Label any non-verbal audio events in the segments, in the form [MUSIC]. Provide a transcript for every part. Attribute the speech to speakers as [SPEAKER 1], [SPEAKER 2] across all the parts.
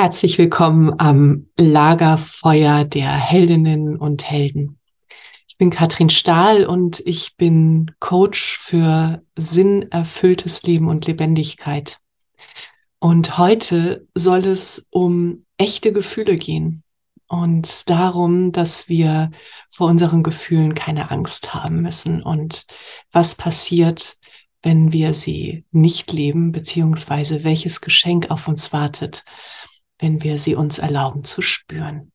[SPEAKER 1] Herzlich willkommen am Lagerfeuer der Heldinnen und Helden. Ich bin Katrin Stahl und ich bin Coach für sinnerfülltes Leben und Lebendigkeit. Und heute soll es um echte Gefühle gehen und darum, dass wir vor unseren Gefühlen keine Angst haben müssen und was passiert, wenn wir sie nicht leben, beziehungsweise welches Geschenk auf uns wartet, wenn wir sie uns erlauben zu spüren.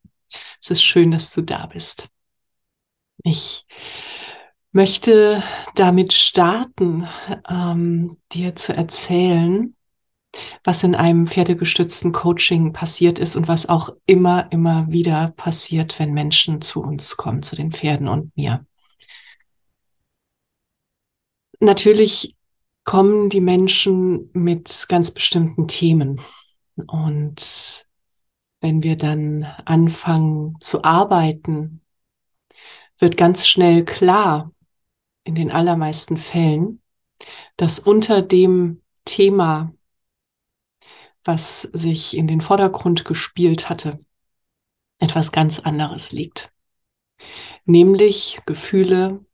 [SPEAKER 1] Es ist schön, dass du da bist. Ich möchte damit starten, ähm, dir zu erzählen, was in einem pferdegestützten Coaching passiert ist und was auch immer, immer wieder passiert, wenn Menschen zu uns kommen, zu den Pferden und mir. Natürlich kommen die Menschen mit ganz bestimmten Themen. Und wenn wir dann anfangen zu arbeiten, wird ganz schnell klar, in den allermeisten Fällen, dass unter dem Thema, was sich in den Vordergrund gespielt hatte, etwas ganz anderes liegt. Nämlich Gefühle,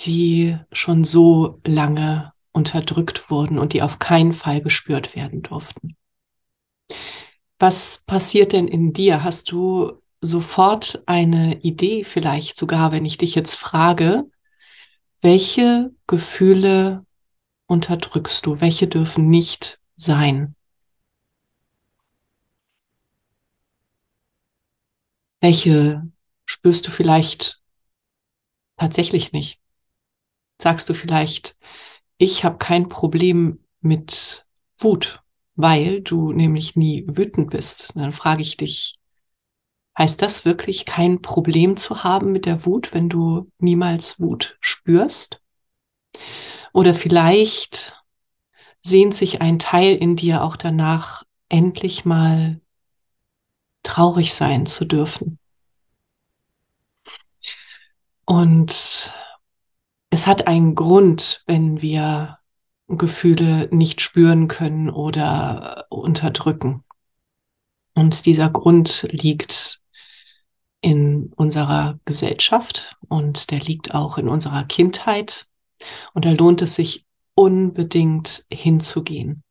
[SPEAKER 1] die schon so lange unterdrückt wurden und die auf keinen Fall gespürt werden durften. Was passiert denn in dir? Hast du sofort eine Idee, vielleicht sogar, wenn ich dich jetzt frage, welche Gefühle unterdrückst du? Welche dürfen nicht sein? Welche spürst du vielleicht tatsächlich nicht? Sagst du vielleicht, ich habe kein Problem mit Wut weil du nämlich nie wütend bist. dann frage ich dich, heißt das wirklich kein Problem zu haben mit der Wut, wenn du niemals Wut spürst? Oder vielleicht sehnt sich ein Teil in dir auch danach, endlich mal traurig sein zu dürfen. Und es hat einen Grund, wenn wir Gefühle nicht spüren können oder unterdrücken. Und dieser Grund liegt in unserer Gesellschaft und der liegt auch in unserer Kindheit. Und da lohnt es sich unbedingt hinzugehen.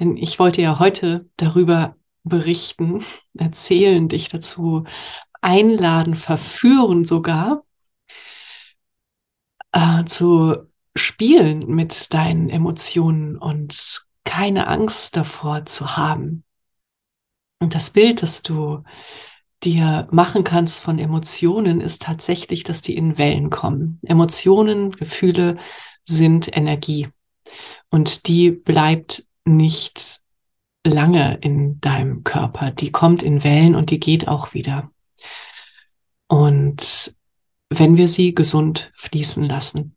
[SPEAKER 1] Denn ich wollte ja heute darüber berichten, [LAUGHS] erzählen, dich dazu einladen, verführen sogar, äh, zu spielen mit deinen Emotionen und keine Angst davor zu haben. Und das Bild, das du dir machen kannst von Emotionen, ist tatsächlich, dass die in Wellen kommen. Emotionen, Gefühle sind Energie und die bleibt nicht lange in deinem Körper. Die kommt in Wellen und die geht auch wieder. Und wenn wir sie gesund fließen lassen.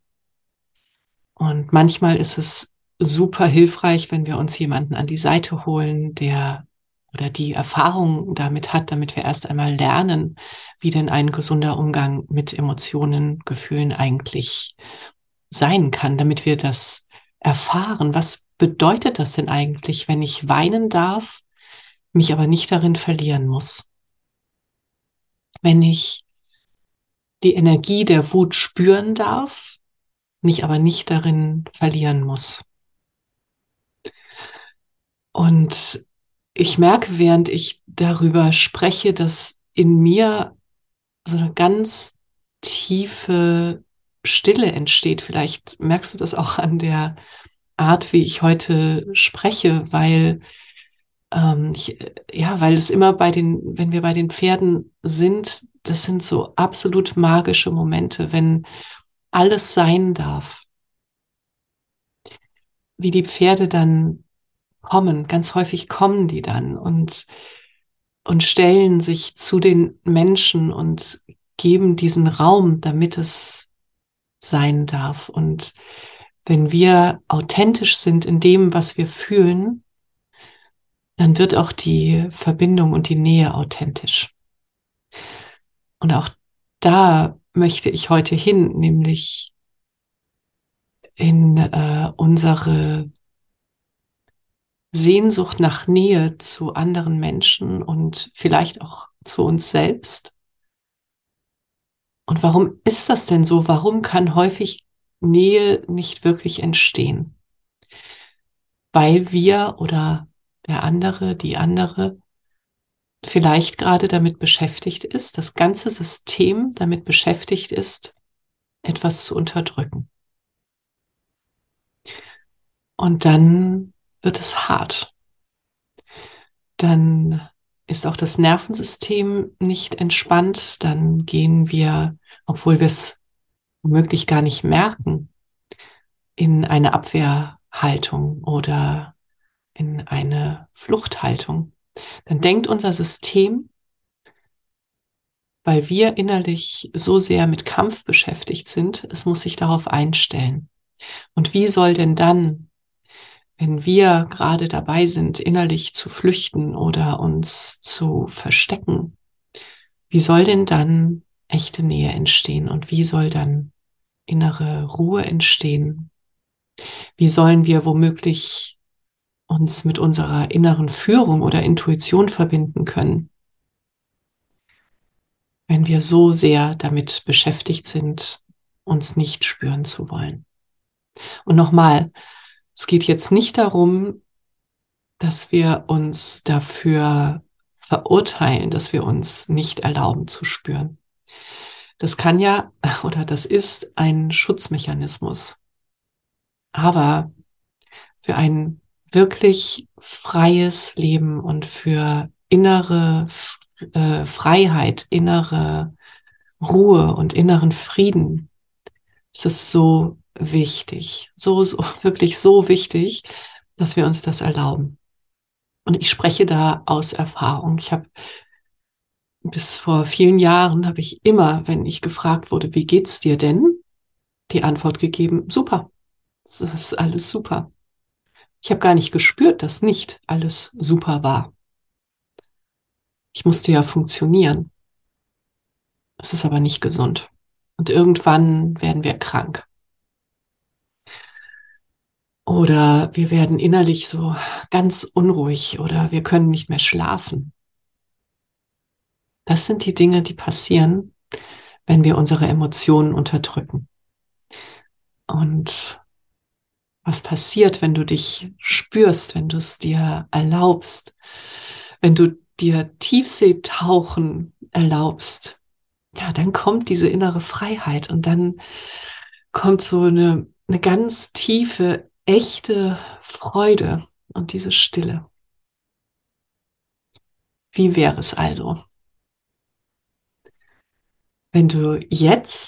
[SPEAKER 1] Und manchmal ist es super hilfreich, wenn wir uns jemanden an die Seite holen, der oder die Erfahrung damit hat, damit wir erst einmal lernen, wie denn ein gesunder Umgang mit Emotionen, Gefühlen eigentlich sein kann, damit wir das erfahren. Was bedeutet das denn eigentlich, wenn ich weinen darf, mich aber nicht darin verlieren muss? Wenn ich die Energie der Wut spüren darf, mich aber nicht darin verlieren muss. Und ich merke, während ich darüber spreche, dass in mir so eine ganz tiefe Stille entsteht. Vielleicht merkst du das auch an der Art, wie ich heute spreche, weil ähm, ich, ja, weil es immer bei den, wenn wir bei den Pferden sind, das sind so absolut magische Momente, wenn alles sein darf. Wie die Pferde dann kommen, ganz häufig kommen die dann und, und stellen sich zu den Menschen und geben diesen Raum, damit es sein darf. Und wenn wir authentisch sind in dem, was wir fühlen, dann wird auch die Verbindung und die Nähe authentisch. Und auch da möchte ich heute hin, nämlich in äh, unsere Sehnsucht nach Nähe zu anderen Menschen und vielleicht auch zu uns selbst. Und warum ist das denn so? Warum kann häufig Nähe nicht wirklich entstehen? Weil wir oder der andere, die andere vielleicht gerade damit beschäftigt ist, das ganze System damit beschäftigt ist, etwas zu unterdrücken. Und dann wird es hart. Dann ist auch das Nervensystem nicht entspannt. Dann gehen wir, obwohl wir es womöglich gar nicht merken, in eine Abwehrhaltung oder in eine Fluchthaltung dann denkt unser System, weil wir innerlich so sehr mit Kampf beschäftigt sind, es muss sich darauf einstellen. Und wie soll denn dann, wenn wir gerade dabei sind, innerlich zu flüchten oder uns zu verstecken, wie soll denn dann echte Nähe entstehen und wie soll dann innere Ruhe entstehen? Wie sollen wir womöglich uns mit unserer inneren Führung oder Intuition verbinden können, wenn wir so sehr damit beschäftigt sind, uns nicht spüren zu wollen. Und nochmal, es geht jetzt nicht darum, dass wir uns dafür verurteilen, dass wir uns nicht erlauben zu spüren. Das kann ja [LAUGHS] oder das ist ein Schutzmechanismus. Aber für einen wirklich freies Leben und für innere äh, Freiheit, innere Ruhe und inneren Frieden ist es so wichtig, so, so, [LAUGHS] wirklich so wichtig, dass wir uns das erlauben. Und ich spreche da aus Erfahrung. Ich habe bis vor vielen Jahren habe ich immer, wenn ich gefragt wurde, wie geht's dir denn, die Antwort gegeben, super. Das ist alles super. Ich habe gar nicht gespürt, dass nicht alles super war. Ich musste ja funktionieren. Es ist aber nicht gesund. Und irgendwann werden wir krank. Oder wir werden innerlich so ganz unruhig oder wir können nicht mehr schlafen. Das sind die Dinge, die passieren, wenn wir unsere Emotionen unterdrücken. Und was passiert, wenn du dich spürst, wenn du es dir erlaubst, wenn du dir Tiefseetauchen erlaubst, ja, dann kommt diese innere Freiheit und dann kommt so eine, eine ganz tiefe, echte Freude und diese Stille. Wie wäre es also, wenn du jetzt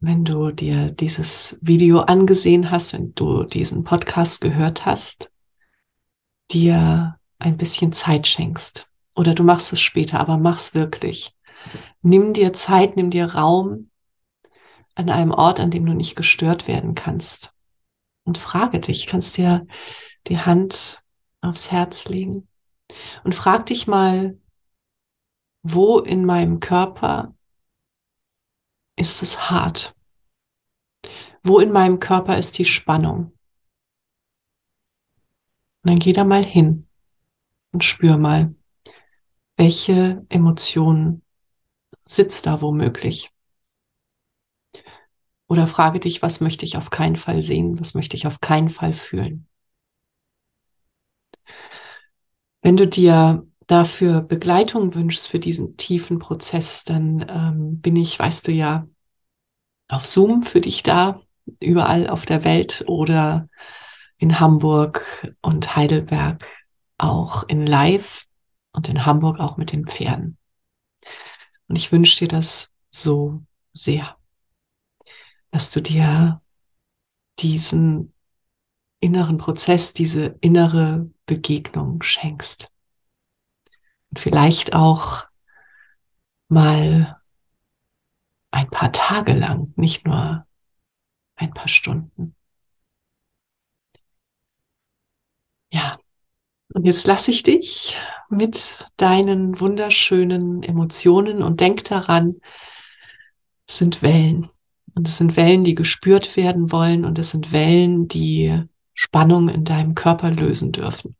[SPEAKER 1] wenn du dir dieses Video angesehen hast, wenn du diesen Podcast gehört hast, dir ein bisschen Zeit schenkst. Oder du machst es später, aber mach's wirklich. Nimm dir Zeit, nimm dir Raum an einem Ort, an dem du nicht gestört werden kannst. Und frage dich, kannst dir die Hand aufs Herz legen und frag dich mal, wo in meinem Körper ist es hart? Wo in meinem Körper ist die Spannung? Und dann geh da mal hin und spür mal, welche Emotionen sitzt da womöglich. Oder frage dich, was möchte ich auf keinen Fall sehen, was möchte ich auf keinen Fall fühlen. Wenn du dir dafür Begleitung wünschst für diesen tiefen Prozess, dann ähm, bin ich, weißt du ja, auf Zoom für dich da, überall auf der Welt oder in Hamburg und Heidelberg auch in Live und in Hamburg auch mit den Pferden. Und ich wünsche dir das so sehr, dass du dir diesen inneren Prozess, diese innere Begegnung schenkst. Und vielleicht auch mal ein paar Tage lang, nicht nur ein paar Stunden. Ja, und jetzt lasse ich dich mit deinen wunderschönen Emotionen und denk daran, es sind Wellen. Und es sind Wellen, die gespürt werden wollen und es sind Wellen, die Spannung in deinem Körper lösen dürfen.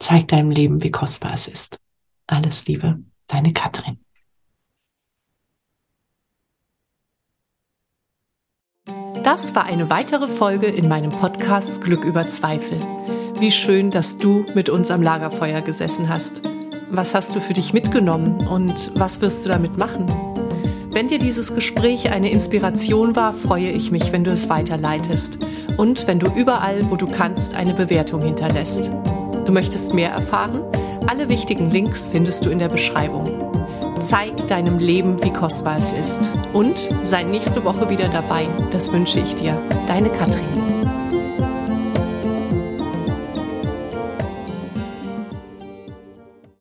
[SPEAKER 1] Zeig deinem Leben, wie kostbar es ist. Alles Liebe, deine Katrin.
[SPEAKER 2] Das war eine weitere Folge in meinem Podcast Glück über Zweifel. Wie schön, dass du mit uns am Lagerfeuer gesessen hast. Was hast du für dich mitgenommen und was wirst du damit machen? Wenn dir dieses Gespräch eine Inspiration war, freue ich mich, wenn du es weiterleitest und wenn du überall, wo du kannst, eine Bewertung hinterlässt. Du möchtest mehr erfahren? Alle wichtigen Links findest du in der Beschreibung. Zeig deinem Leben, wie kostbar es ist. Und sei nächste Woche wieder dabei. Das wünsche ich dir. Deine Katrin.